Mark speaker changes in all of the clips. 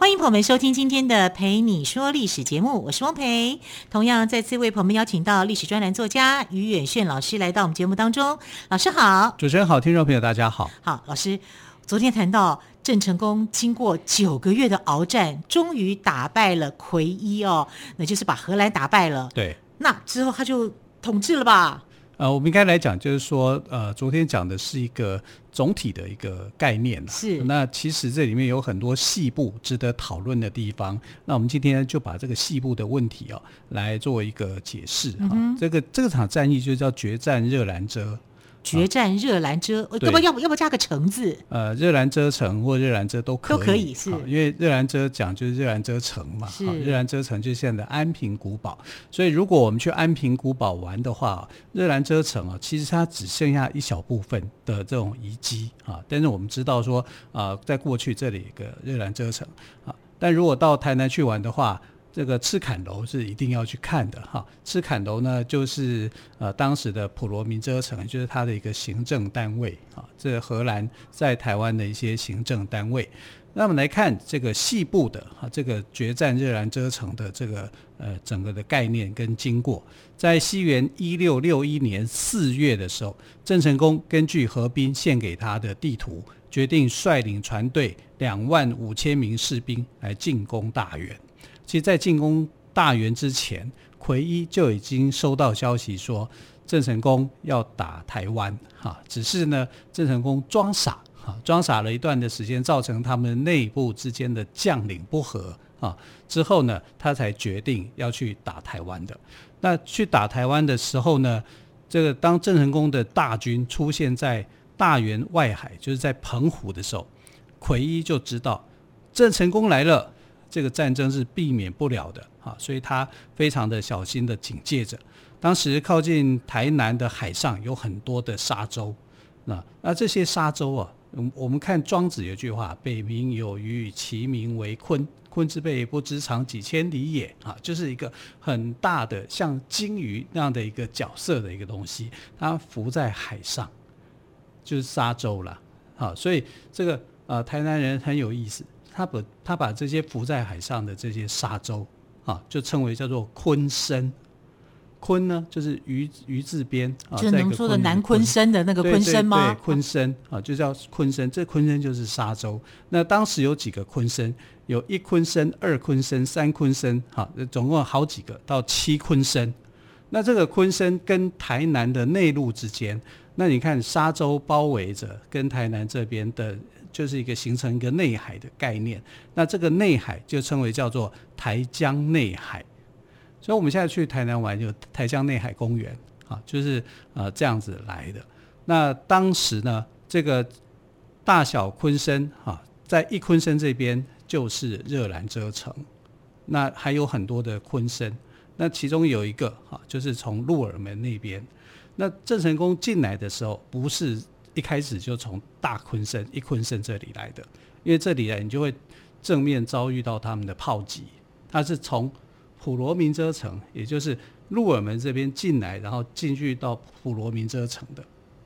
Speaker 1: 欢迎朋友们收听今天的《陪你说历史》节目，我是汪培。同样再次为朋友们邀请到历史专栏作家于远炫老师来到我们节目当中。老师好，
Speaker 2: 主持人好，听众朋友大家好。
Speaker 1: 好，老师。昨天谈到郑成功经过九个月的鏖战，终于打败了奎一哦，那就是把荷兰打败了。
Speaker 2: 对，
Speaker 1: 那之后他就统治了吧？
Speaker 2: 呃，我们应该来讲，就是说，呃，昨天讲的是一个总体的一个概念。
Speaker 1: 是，
Speaker 2: 那其实这里面有很多细部值得讨论的地方。那我们今天就把这个细部的问题哦，来做一个解释。哈、嗯，这个这个场战役就叫决战热兰遮。
Speaker 1: 决战热兰遮，要不要不要不加个城字？
Speaker 2: 呃，热兰遮城或热兰遮都可以，
Speaker 1: 都可以是，
Speaker 2: 因为热兰遮讲就是热兰遮城嘛，是热兰遮城就是现在的安平古堡。所以如果我们去安平古堡玩的话，热兰遮城啊，其实它只剩下一小部分的这种遗迹啊。但是我们知道说啊，在过去这里有个热兰遮城啊，但如果到台南去玩的话。这个赤坎楼是一定要去看的哈。赤坎楼呢，就是呃当时的普罗民遮城，就是它的一个行政单位啊。这、荷兰在台湾的一些行政单位。那么来看这个细部的哈，这个决战热兰遮城的这个呃整个的概念跟经过，在西元一六六一年四月的时候，郑成功根据何斌献给他的地图，决定率领船队两万五千名士兵来进攻大员。其实，在进攻大员之前，奎一就已经收到消息说，郑成功要打台湾，哈，只是呢，郑成功装傻，哈，装傻了一段的时间，造成他们内部之间的将领不和，啊，之后呢，他才决定要去打台湾的。那去打台湾的时候呢，这个当郑成功的大军出现在大员外海，就是在澎湖的时候，奎一就知道郑成功来了。这个战争是避免不了的啊，所以他非常的小心的警戒着。当时靠近台南的海上有很多的沙洲，那那这些沙洲啊，我们看庄子有句话：“北冥有鱼，其名为鲲。鲲之背不知长几千里也。”啊，就是一个很大的像鲸鱼那样的一个角色的一个东西，它浮在海上，就是沙洲了。啊，所以这个呃台南人很有意思。他把他把这些浮在海上的这些沙洲啊，就称为叫做鲲鯓。鲲呢，就是鱼鱼字边啊，
Speaker 1: 就是能说的南鲲鯓的那个鲲鯓吗？
Speaker 2: 对，鲲鯓啊，就叫鲲鯓。这鲲鯓就是沙洲。那当时有几个鲲鯓？有一鲲鯓、二鲲鯓、三鲲鯓，哈，总共好几个，到七鲲鯓。那这个鲲鯓跟台南的内陆之间，那你看沙洲包围着，跟台南这边的。就是一个形成一个内海的概念，那这个内海就称为叫做台江内海，所以我们现在去台南玩就台江内海公园啊，就是呃这样子来的。那当时呢，这个大小鲲鯓啊，在一鲲鯓这边就是热兰遮城，那还有很多的鲲鯓，那其中有一个啊，就是从鹿耳门那边，那郑成功进来的时候不是。一开始就从大鲲鯓一鲲鯓这里来的，因为这里来你就会正面遭遇到他们的炮击。他是从普罗民遮城，也就是鹿耳门这边进来，然后进去到普罗民遮城的。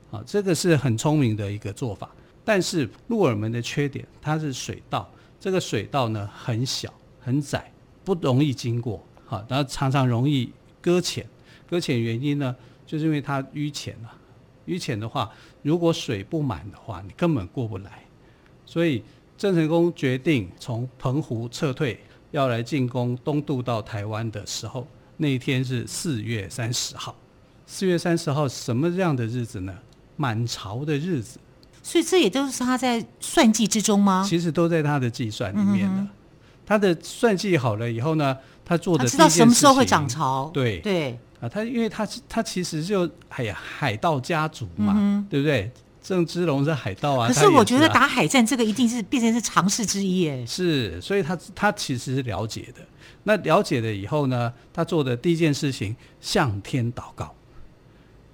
Speaker 2: 啊，这个是很聪明的一个做法。但是鹿耳门的缺点，它是水道，这个水道呢很小很窄，不容易经过。好，然后常常容易搁浅。搁浅原因呢，就是因为它淤浅了。淤浅的话，如果水不满的话，你根本过不来。所以郑成功决定从澎湖撤退，要来进攻东渡到台湾的时候，那一天是四月三十号。四月三十号什么样的日子呢？满潮的日子。
Speaker 1: 所以这也都是他在算计之中吗？
Speaker 2: 其实都在他的计算里面的。嗯、他的算计好了以后呢，他做的他
Speaker 1: 知道什么时候会涨潮。
Speaker 2: 对
Speaker 1: 对。
Speaker 2: 啊，他因为他他其实就哎呀，海盗家族嘛，嗯、对不对？郑芝龙是海盗啊。
Speaker 1: 可是我觉得打海战这个一定是变成是常识之一耶。
Speaker 2: 是，所以他他其实是了解的。那了解了以后呢，他做的第一件事情向天祷告，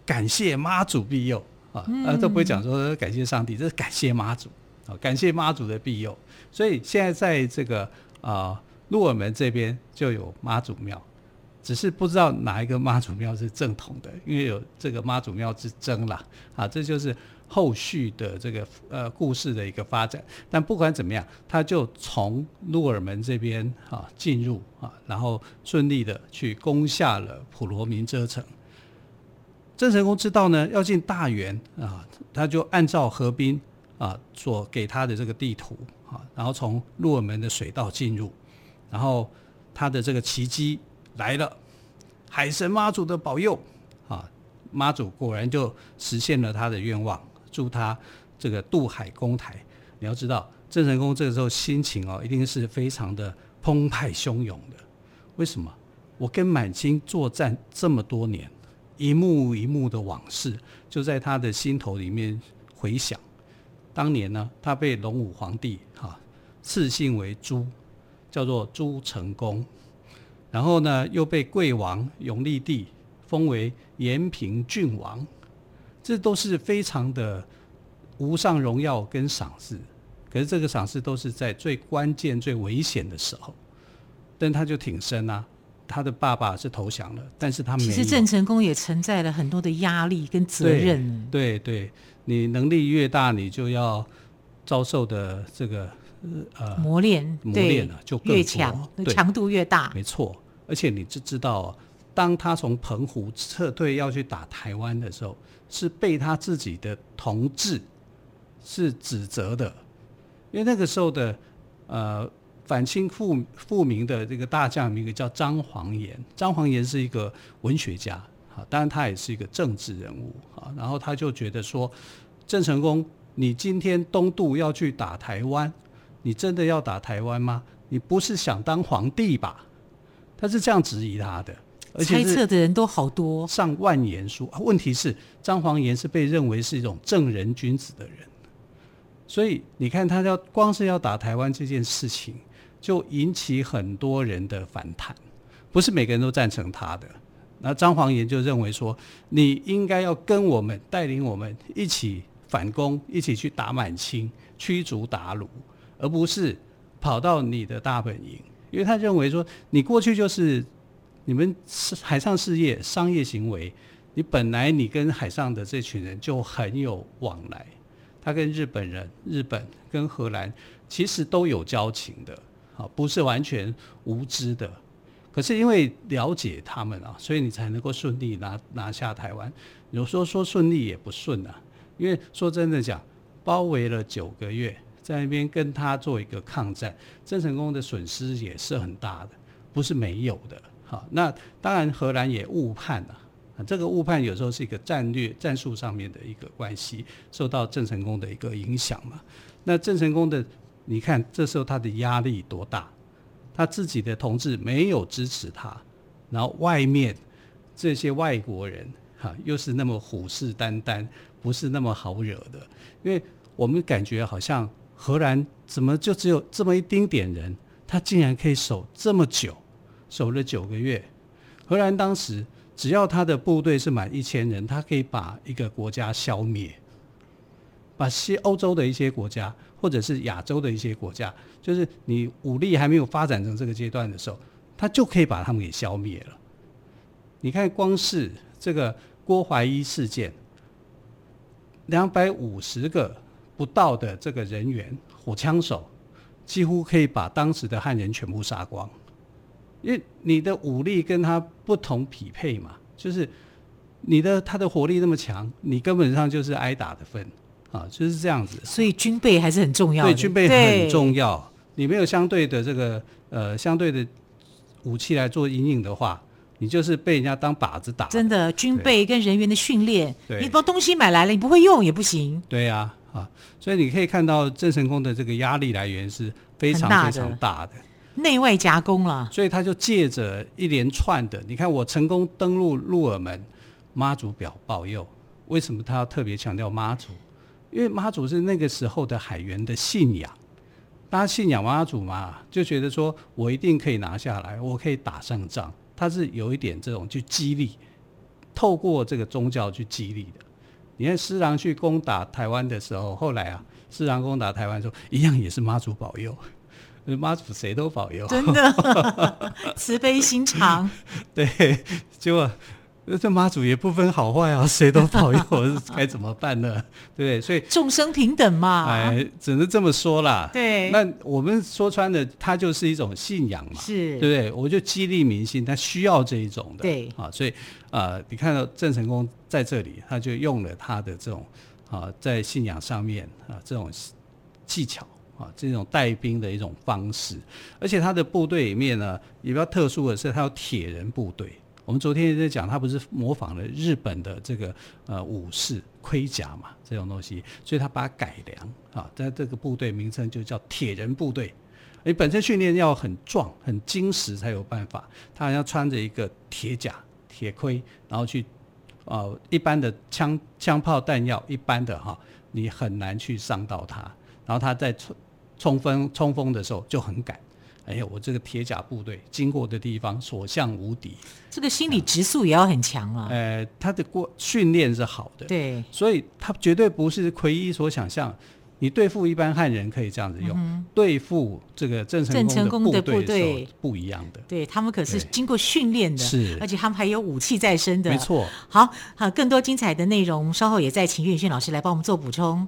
Speaker 2: 感谢妈祖庇佑啊，呃，都不会讲说感谢上帝，这是感谢妈祖啊，感谢妈祖的庇佑。所以现在在这个啊鹿耳门这边就有妈祖庙，只是不知道哪一个妈祖庙是正统的，因为有这个妈祖庙之争啦。啊，这就是。后续的这个呃故事的一个发展，但不管怎么样，他就从鹿耳门这边啊进入啊，然后顺利的去攻下了普罗民遮城。郑成功知道呢要进大员啊，他就按照河滨啊所给他的这个地图啊，然后从鹿耳门的水道进入，然后他的这个奇迹来了，海神妈祖的保佑啊，妈祖果然就实现了他的愿望。祝他这个渡海攻台。你要知道，郑成功这个时候心情哦，一定是非常的澎湃汹涌的。为什么？我跟满清作战这么多年，一幕一幕的往事就在他的心头里面回响。当年呢，他被隆武皇帝哈赐姓为朱，叫做朱成功。然后呢，又被贵王永历帝封为延平郡王。这都是非常的无上荣耀跟赏赐，可是这个赏赐都是在最关键、最危险的时候，但他就挺身啊。他的爸爸是投降了，但是他没有。
Speaker 1: 其实郑成功也承载了很多的压力跟责任。
Speaker 2: 对对，你能力越大，你就要遭受的这个呃
Speaker 1: 磨练，
Speaker 2: 磨练啊，就更
Speaker 1: 越强，强度越大。
Speaker 2: 没错，而且你知知道，当他从澎湖撤退要去打台湾的时候。是被他自己的同志是指责的，因为那个时候的呃反清复复明的这个大将，名字叫张煌言。张煌言是一个文学家，啊，当然他也是一个政治人物啊。然后他就觉得说，郑成功，你今天东渡要去打台湾，你真的要打台湾吗？你不是想当皇帝吧？他是这样质疑他的。而且
Speaker 1: 猜测的人都好多，
Speaker 2: 上万言书。问题是张煌言是被认为是一种正人君子的人，所以你看他要光是要打台湾这件事情，就引起很多人的反弹，不是每个人都赞成他的。那张煌言就认为说，你应该要跟我们带领我们一起反攻，一起去打满清，驱逐鞑虏，而不是跑到你的大本营，因为他认为说你过去就是。你们海上事业、商业行为，你本来你跟海上的这群人就很有往来，他跟日本人、日本跟荷兰其实都有交情的，啊，不是完全无知的。可是因为了解他们啊，所以你才能够顺利拿拿下台湾。有时候说顺利也不顺啊，因为说真的讲，包围了九个月，在那边跟他做一个抗战，郑成功的损失也是很大的，不是没有的。好，那当然荷兰也误判了啊，这个误判有时候是一个战略战术上面的一个关系，受到郑成功的一个影响嘛。那郑成功的，你看这时候他的压力多大，他自己的同志没有支持他，然后外面这些外国人哈又是那么虎视眈眈，不是那么好惹的，因为我们感觉好像荷兰怎么就只有这么一丁点人，他竟然可以守这么久。守了九个月，荷兰当时只要他的部队是满一千人，他可以把一个国家消灭，把西欧洲的一些国家或者是亚洲的一些国家，就是你武力还没有发展成这个阶段的时候，他就可以把他们给消灭了。你看，光是这个郭怀一事件，两百五十个不到的这个人员火枪手，几乎可以把当时的汉人全部杀光。因为你的武力跟他不同匹配嘛，就是你的他的火力那么强，你根本上就是挨打的份啊，就是这样子。
Speaker 1: 所以军备还是很重要的。
Speaker 2: 对，军备很重要。你没有相对的这个呃相对的武器来做阴影的话，你就是被人家当靶子打。
Speaker 1: 真的，军备跟人员的训练，你把东西买来了，你不会用也不行。
Speaker 2: 对呀，啊，所以你可以看到郑成功的这个压力来源是非常非常大的。
Speaker 1: 内外夹攻了，
Speaker 2: 所以他就借着一连串的，你看我成功登陆鹿耳门，妈祖表保佑。为什么他要特别强调妈祖？因为妈祖是那个时候的海员的信仰，大家信仰妈祖嘛，就觉得说我一定可以拿下来，我可以打胜仗。他是有一点这种去激励透过这个宗教去激励的。你看施琅去攻打台湾的时候，后来啊，施琅攻打台湾的时候，一样也是妈祖保佑，妈祖谁都保佑，
Speaker 1: 真的 慈悲心肠。
Speaker 2: 对，结果。这妈祖也不分好坏啊，谁都保佑，该怎么办呢？对不对？所以
Speaker 1: 众生平等嘛，
Speaker 2: 哎，只能这么说啦。
Speaker 1: 对，
Speaker 2: 那我们说穿了，它就是一种信仰嘛，
Speaker 1: 是，
Speaker 2: 对不对？我就激励民心，他需要这一种的。
Speaker 1: 对
Speaker 2: 啊，所以啊、呃，你看到郑成功在这里，他就用了他的这种啊，在信仰上面啊这种技巧啊，这种带兵的一种方式，而且他的部队里面呢，也比较特殊的是，他有铁人部队。我们昨天也在讲，他不是模仿了日本的这个呃武士盔甲嘛，这种东西，所以他把它改良啊，在这个部队名称就叫铁人部队。你本身训练要很壮、很精实才有办法，他好像穿着一个铁甲、铁盔，然后去、呃，一般的枪枪炮弹药，一般的哈，你很难去伤到他。然后他在冲冲锋冲锋的时候就很赶。哎呦，我这个铁甲部队经过的地方所向无敌，
Speaker 1: 这个心理质素也要很强啊。
Speaker 2: 呃，他的过训练是好的，
Speaker 1: 对，所
Speaker 2: 以他绝对不是奎一所想象。你对付一般汉人可以这样子用，嗯、对付这个郑成功的部队不一样的。
Speaker 1: 对，他们可是经过训练的，
Speaker 2: 是，
Speaker 1: 而且他们还有武器在身的。
Speaker 2: 没错。
Speaker 1: 好，好，更多精彩的内容，稍后也再请于远炫老师来帮我们做补充。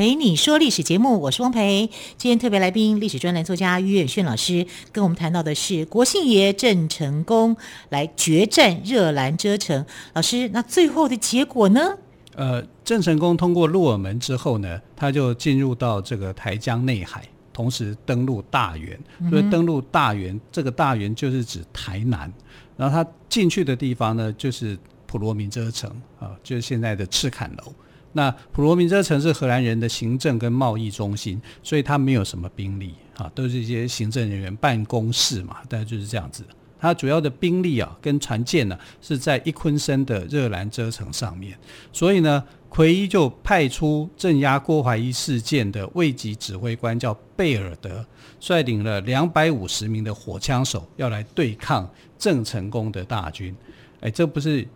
Speaker 1: 蓓你说历史节目，我是汪培。今天特别来宾，历史专栏作家于远炫老师，跟我们谈到的是国姓爷郑成功来决战热兰遮城。老师，那最后的结果呢？
Speaker 2: 呃，郑成功通过鹿耳门之后呢，他就进入到这个台江内海，同时登陆大员。所以登陆大员，嗯、这个大员就是指台南。然后他进去的地方呢，就是普罗民遮城啊，就是现在的赤坎楼。那普罗民遮城是荷兰人的行政跟贸易中心，所以他没有什么兵力啊，都是一些行政人员办公室嘛，大概就是这样子。他主要的兵力啊跟船舰呢是在一昆森的热兰遮城上面，所以呢，奎一就派出镇压郭怀一事件的卫级指挥官叫贝尔德，率领了两百五十名的火枪手要来对抗郑成功的大军。哎，这不是。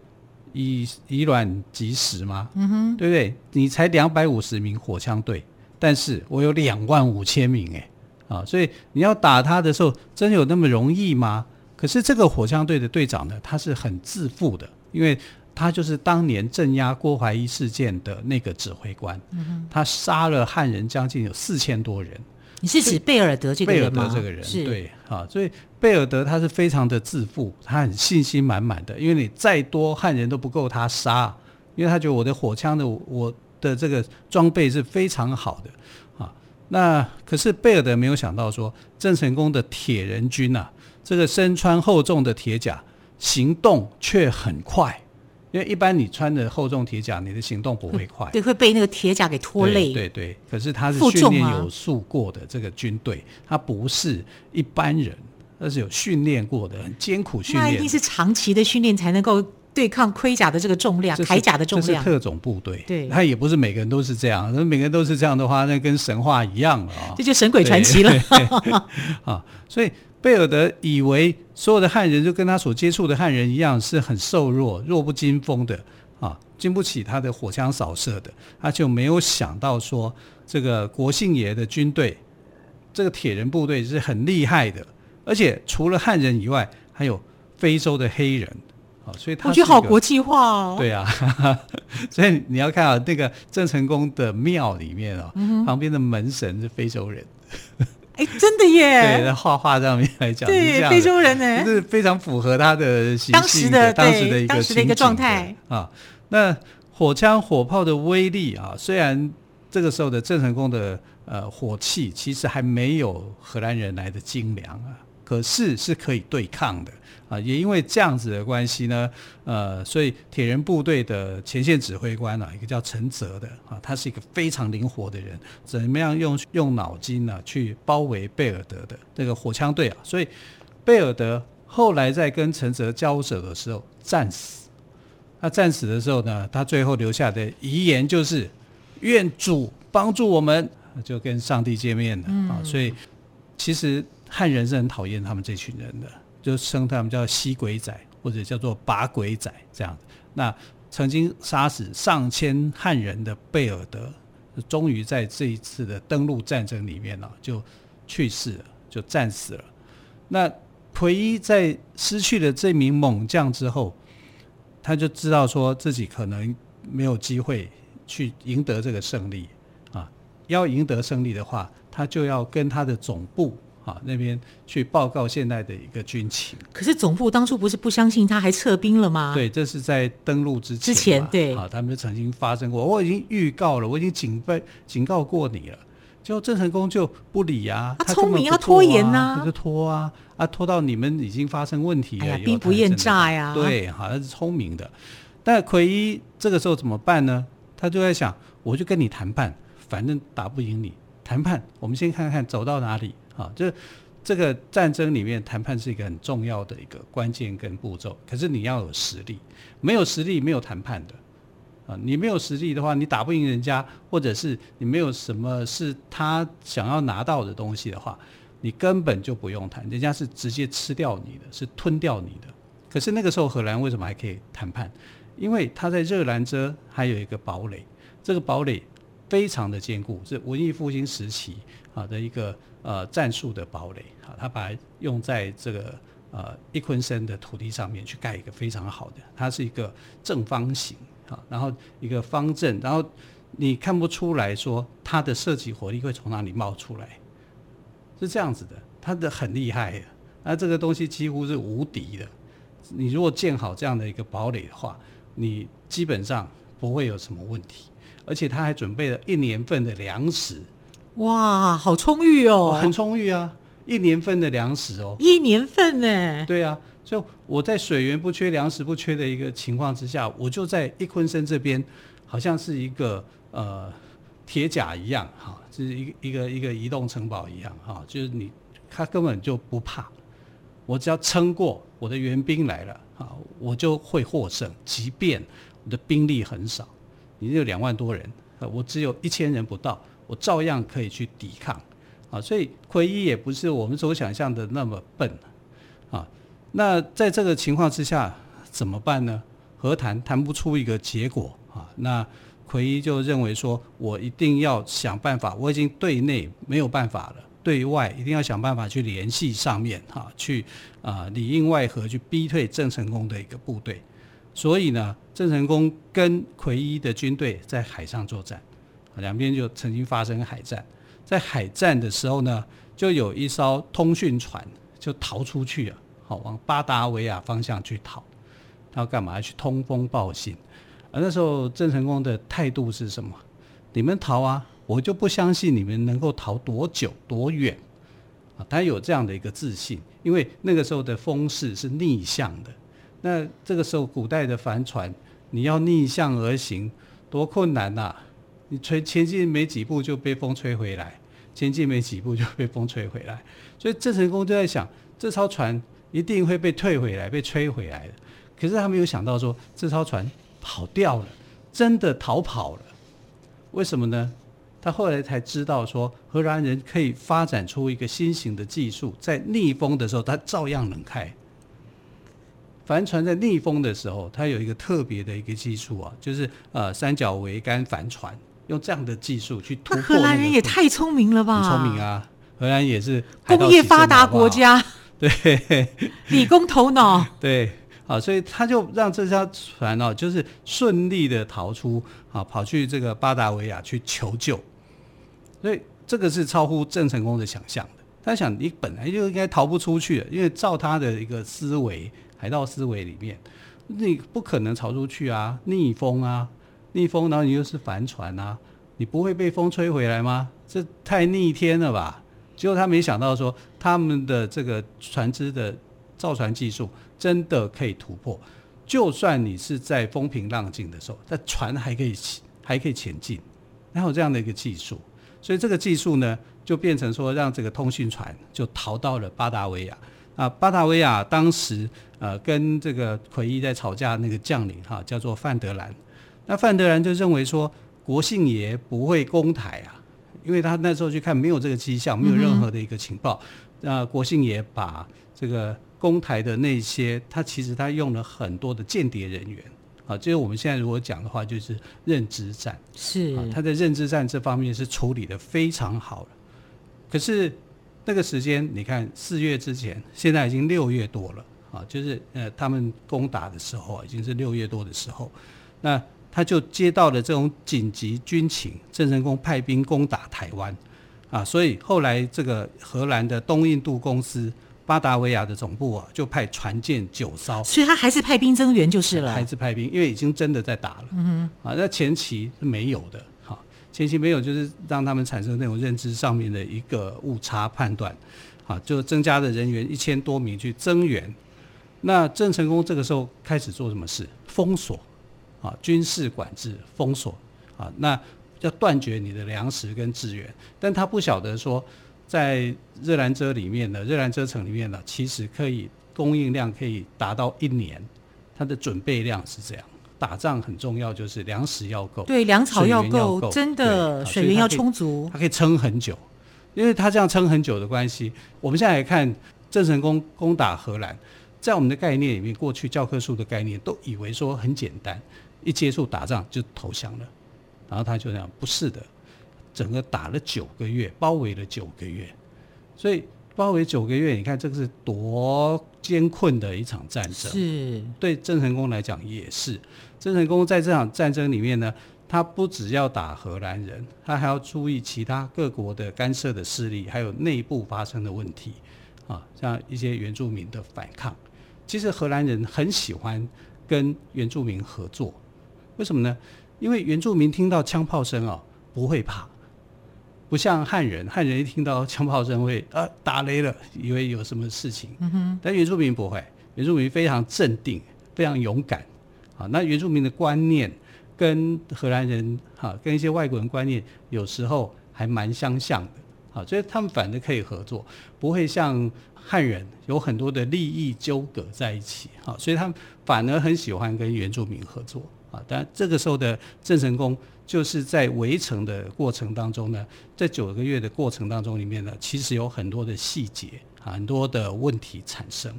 Speaker 2: 以以卵击石吗？嗯哼，对不对？你才两百五十名火枪队，但是我有两万五千名哎，啊，所以你要打他的时候，真有那么容易吗？可是这个火枪队的队长呢，他是很自负的，因为他就是当年镇压郭怀一事件的那个指挥官，嗯，他杀了汉人将近有四千多人。
Speaker 1: 你是指贝尔德这个人吗？
Speaker 2: 贝尔德这个人，对，啊，所以贝尔德他是非常的自负，他很信心满满的，因为你再多汉人都不够他杀，因为他觉得我的火枪的我的这个装备是非常好的，啊，那可是贝尔德没有想到说，郑成功的铁人军呐、啊，这个身穿厚重的铁甲，行动却很快。因为一般你穿着厚重铁甲，你的行动不会快，
Speaker 1: 对，会被那个铁甲给拖累。
Speaker 2: 对对，对，可是他是训练有素过的这个军队，啊、他不是一般人，而是有训练过的，很艰苦训练。那
Speaker 1: 一定是长期的训练才能够对抗盔甲的这个重量，铠甲的重量。
Speaker 2: 这是特种部队，
Speaker 1: 对，
Speaker 2: 他也不是每个人都是这样。那每个人都是这样的话，那跟神话一样了啊，
Speaker 1: 这就神鬼传奇了。
Speaker 2: 啊，所以。贝尔德以为所有的汉人就跟他所接触的汉人一样，是很瘦弱、弱不禁风的啊，经不起他的火枪扫射的。他就没有想到说，这个国姓爷的军队，这个铁人部队是很厉害的，而且除了汉人以外，还有非洲的黑人好，所以他
Speaker 1: 我觉得好国际化哦。
Speaker 2: 对啊，所以你要看啊，那个郑成功的庙里面啊，嗯、旁边的门神是非洲人。
Speaker 1: 哎，真的耶！
Speaker 2: 对，在画画上面来讲，
Speaker 1: 对，非洲人呢，
Speaker 2: 就是非常符合他的当时的
Speaker 1: 当时的
Speaker 2: 一个
Speaker 1: 当时的一个状态
Speaker 2: 啊。那火枪火炮的威力啊，虽然这个时候的郑成功的呃火器其实还没有荷兰人来的精良啊，可是是可以对抗的。啊，也因为这样子的关系呢，呃，所以铁人部队的前线指挥官啊，一个叫陈泽的啊，他是一个非常灵活的人，怎么样用用脑筋呢、啊、去包围贝尔德的这个火枪队啊？所以贝尔德后来在跟陈泽交手的时候战死。他战死的时候呢，他最后留下的遗言就是愿主帮助我们，就跟上帝见面了啊。所以其实汉人是很讨厌他们这群人的。就称他们叫吸鬼仔，或者叫做拔鬼仔这样。那曾经杀死上千汉人的贝尔德，终于在这一次的登陆战争里面呢，就去世了，就战死了。那奎伊在失去了这名猛将之后，他就知道说自己可能没有机会去赢得这个胜利啊。要赢得胜利的话，他就要跟他的总部。啊，那边去报告现在的一个军情。可
Speaker 1: 是总部当初不是不相信他，还撤兵了吗？
Speaker 2: 对，这是在登陆之前。之
Speaker 1: 前对
Speaker 2: 啊，他们曾经发生过，我已经预告了，我已经警备警告过你了。结果郑成功就不理啊，
Speaker 1: 他聪明要拖延呐、啊，
Speaker 2: 他就拖啊啊，拖到你们已经发生问题了，哎、
Speaker 1: 兵不厌诈呀。
Speaker 2: 对，好，像是聪明的。但奎一这个时候怎么办呢？他就在想，我就跟你谈判，反正打不赢你，谈判，我们先看看走到哪里。啊，就这个战争里面，谈判是一个很重要的一个关键跟步骤。可是你要有实力，没有实力没有谈判的。啊，你没有实力的话，你打不赢人家，或者是你没有什么是他想要拿到的东西的话，你根本就不用谈，人家是直接吃掉你的，是吞掉你的。可是那个时候荷兰为什么还可以谈判？因为他在热兰遮还有一个堡垒，这个堡垒非常的坚固，是文艺复兴时期啊的一个。呃，战术的堡垒啊，他把用在这个呃伊昆森的土地上面去盖一个非常好的，它是一个正方形啊，然后一个方阵，然后你看不出来说它的射击火力会从哪里冒出来，是这样子的，它的很厉害的，那这个东西几乎是无敌的。你如果建好这样的一个堡垒的话，你基本上不会有什么问题，而且他还准备了一年份的粮食。
Speaker 1: 哇，好充裕哦！
Speaker 2: 很充裕啊，一年份的粮食哦，
Speaker 1: 一年份呢？
Speaker 2: 对啊，就我在水源不缺、粮食不缺的一个情况之下，我就在一昆生这边，好像是一个呃铁甲一样，哈，就是一个一个一个移动城堡一样，哈，就是你他根本就不怕，我只要撑过，我的援兵来了，啊，我就会获胜，即便我的兵力很少，你有两万多人，我只有一千人不到。我照样可以去抵抗，啊，所以奎一也不是我们所想象的那么笨，啊，那在这个情况之下怎么办呢？和谈谈不出一个结果，啊，那奎一就认为说，我一定要想办法，我已经对内没有办法了，对外一定要想办法去联系上面，哈，去啊里应外合去逼退郑成功的一个部队，所以呢，郑成功跟奎一的军队在海上作战。两边就曾经发生海战，在海战的时候呢，就有一艘通讯船就逃出去了，好往巴达维亚方向去逃。他要干嘛？去通风报信。而那时候郑成功的态度是什么？你们逃啊，我就不相信你们能够逃多久多远。啊，他有这样的一个自信，因为那个时候的风势是逆向的。那这个时候古代的帆船，你要逆向而行，多困难呐、啊！你吹前进没几步就被风吹回来，前进没几步就被风吹回来，所以郑成功就在想，这艘船一定会被退回来，被吹回来的。可是他没有想到说，这艘船跑掉了，真的逃跑了。为什么呢？他后来才知道说，荷兰人可以发展出一个新型的技术，在逆风的时候，他照样能开。帆船在逆风的时候，它有一个特别的一个技术啊，就是呃三角桅杆帆船。用这样的技术去突破，
Speaker 1: 荷兰人也太聪明了吧！
Speaker 2: 很聪明啊，荷兰也是
Speaker 1: 工业发达国家，
Speaker 2: 对，
Speaker 1: 理工头脑。
Speaker 2: 对，啊，所以他就让这艘船哦，就是顺利的逃出啊，跑去这个巴达维亚去求救。所以这个是超乎郑成功的想象的。他想，你本来就应该逃不出去的，因为照他的一个思维，海盗思维里面，你不可能逃出去啊，逆风啊，逆风，然后你又是帆船啊，你不会被风吹回来吗？这太逆天了吧！结果他没想到说，他们的这个船只的造船技术真的可以突破，就算你是在风平浪静的时候，但船还可以还可以前进，还有这样的一个技术，所以这个技术呢，就变成说让这个通讯船就逃到了巴达维亚啊。巴达维亚当时呃跟这个奎伊在吵架那个将领哈、叫做范德兰，那范德兰就认为说国姓爷不会攻台啊。因为他那时候去看，没有这个迹象，没有任何的一个情报。那、嗯、国姓爷把这个攻台的那些，他其实他用了很多的间谍人员啊。就是我们现在如果讲的话，就是认知战。
Speaker 1: 是。
Speaker 2: 他在认知战这方面是处理的非常好了。可是那个时间，你看四月之前，现在已经六月多了啊。就是呃，他们攻打的时候已经是六月多的时候。那他就接到了这种紧急军情，郑成功派兵攻打台湾，啊，所以后来这个荷兰的东印度公司巴达维亚的总部啊，就派船舰九艘，
Speaker 1: 所以他还是派兵增援就是了，
Speaker 2: 还是派兵，因为已经真的在打了，啊，那前期是没有的，哈，前期没有就是让他们产生那种认知上面的一个误差判断，啊，就增加的人员一千多名去增援，那郑成功这个时候开始做什么事？封锁。啊，军事管制、封锁，啊，那要断绝你的粮食跟资源，但他不晓得说，在热兰遮里面的热兰遮城里面呢，其实可以供应量可以达到一年，它的准备量是这样。打仗很重要，就是粮食要够，
Speaker 1: 对，粮草要够，真的，水源要充足，
Speaker 2: 它可以撑很久，因为它这样撑很久的关系。我们现在来看郑成功攻打荷兰，在我们的概念里面，过去教科书的概念都以为说很简单。一接触打仗就投降了，然后他就这样，不是的，整个打了九个月，包围了九个月，所以包围九个月，你看这个是多艰困的一场战争。
Speaker 1: 是，
Speaker 2: 对郑成功来讲也是。郑成功在这场战争里面呢，他不只要打荷兰人，他还要注意其他各国的干涉的势力，还有内部发生的问题啊，像一些原住民的反抗。其实荷兰人很喜欢跟原住民合作。为什么呢？因为原住民听到枪炮声哦，不会怕，不像汉人，汉人一听到枪炮声会啊打雷了，以为有什么事情。嗯哼。但原住民不会，原住民非常镇定，非常勇敢。啊，那原住民的观念跟荷兰人哈，跟一些外国人观念有时候还蛮相像的。啊，所以他们反而可以合作，不会像汉人有很多的利益纠葛在一起。啊，所以他们反而很喜欢跟原住民合作。啊，但这个时候的郑成功就是在围城的过程当中呢，在九个月的过程当中里面呢，其实有很多的细节，很多的问题产生。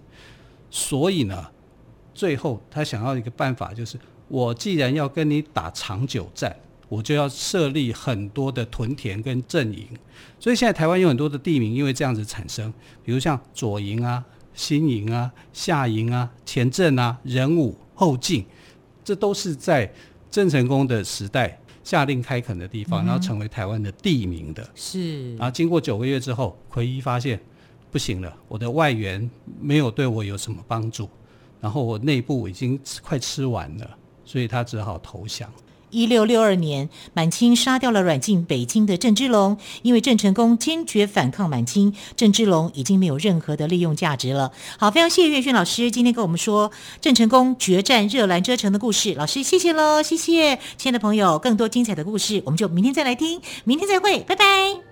Speaker 2: 所以呢，最后他想要一个办法，就是我既然要跟你打长久战，我就要设立很多的屯田跟阵营。所以现在台湾有很多的地名，因为这样子产生，比如像左营啊、新营啊、下营啊、前镇啊、仁武、后进。这都是在郑成功的时代下令开垦的地方，然后成为台湾的地名的。
Speaker 1: 是。
Speaker 2: 然后经过九个月之后，奎一发现不行了，我的外援没有对我有什么帮助，然后我内部已经快吃完了，所以他只好投降。
Speaker 1: 一六六二年，满清杀掉了软禁北京的郑芝龙。因为郑成功坚决反抗满清，郑芝龙已经没有任何的利用价值了。好，非常谢谢岳轩老师今天跟我们说郑成功决战热兰遮城的故事。老师，谢谢喽，谢谢，亲爱的朋友，更多精彩的故事，我们就明天再来听，明天再会，拜拜。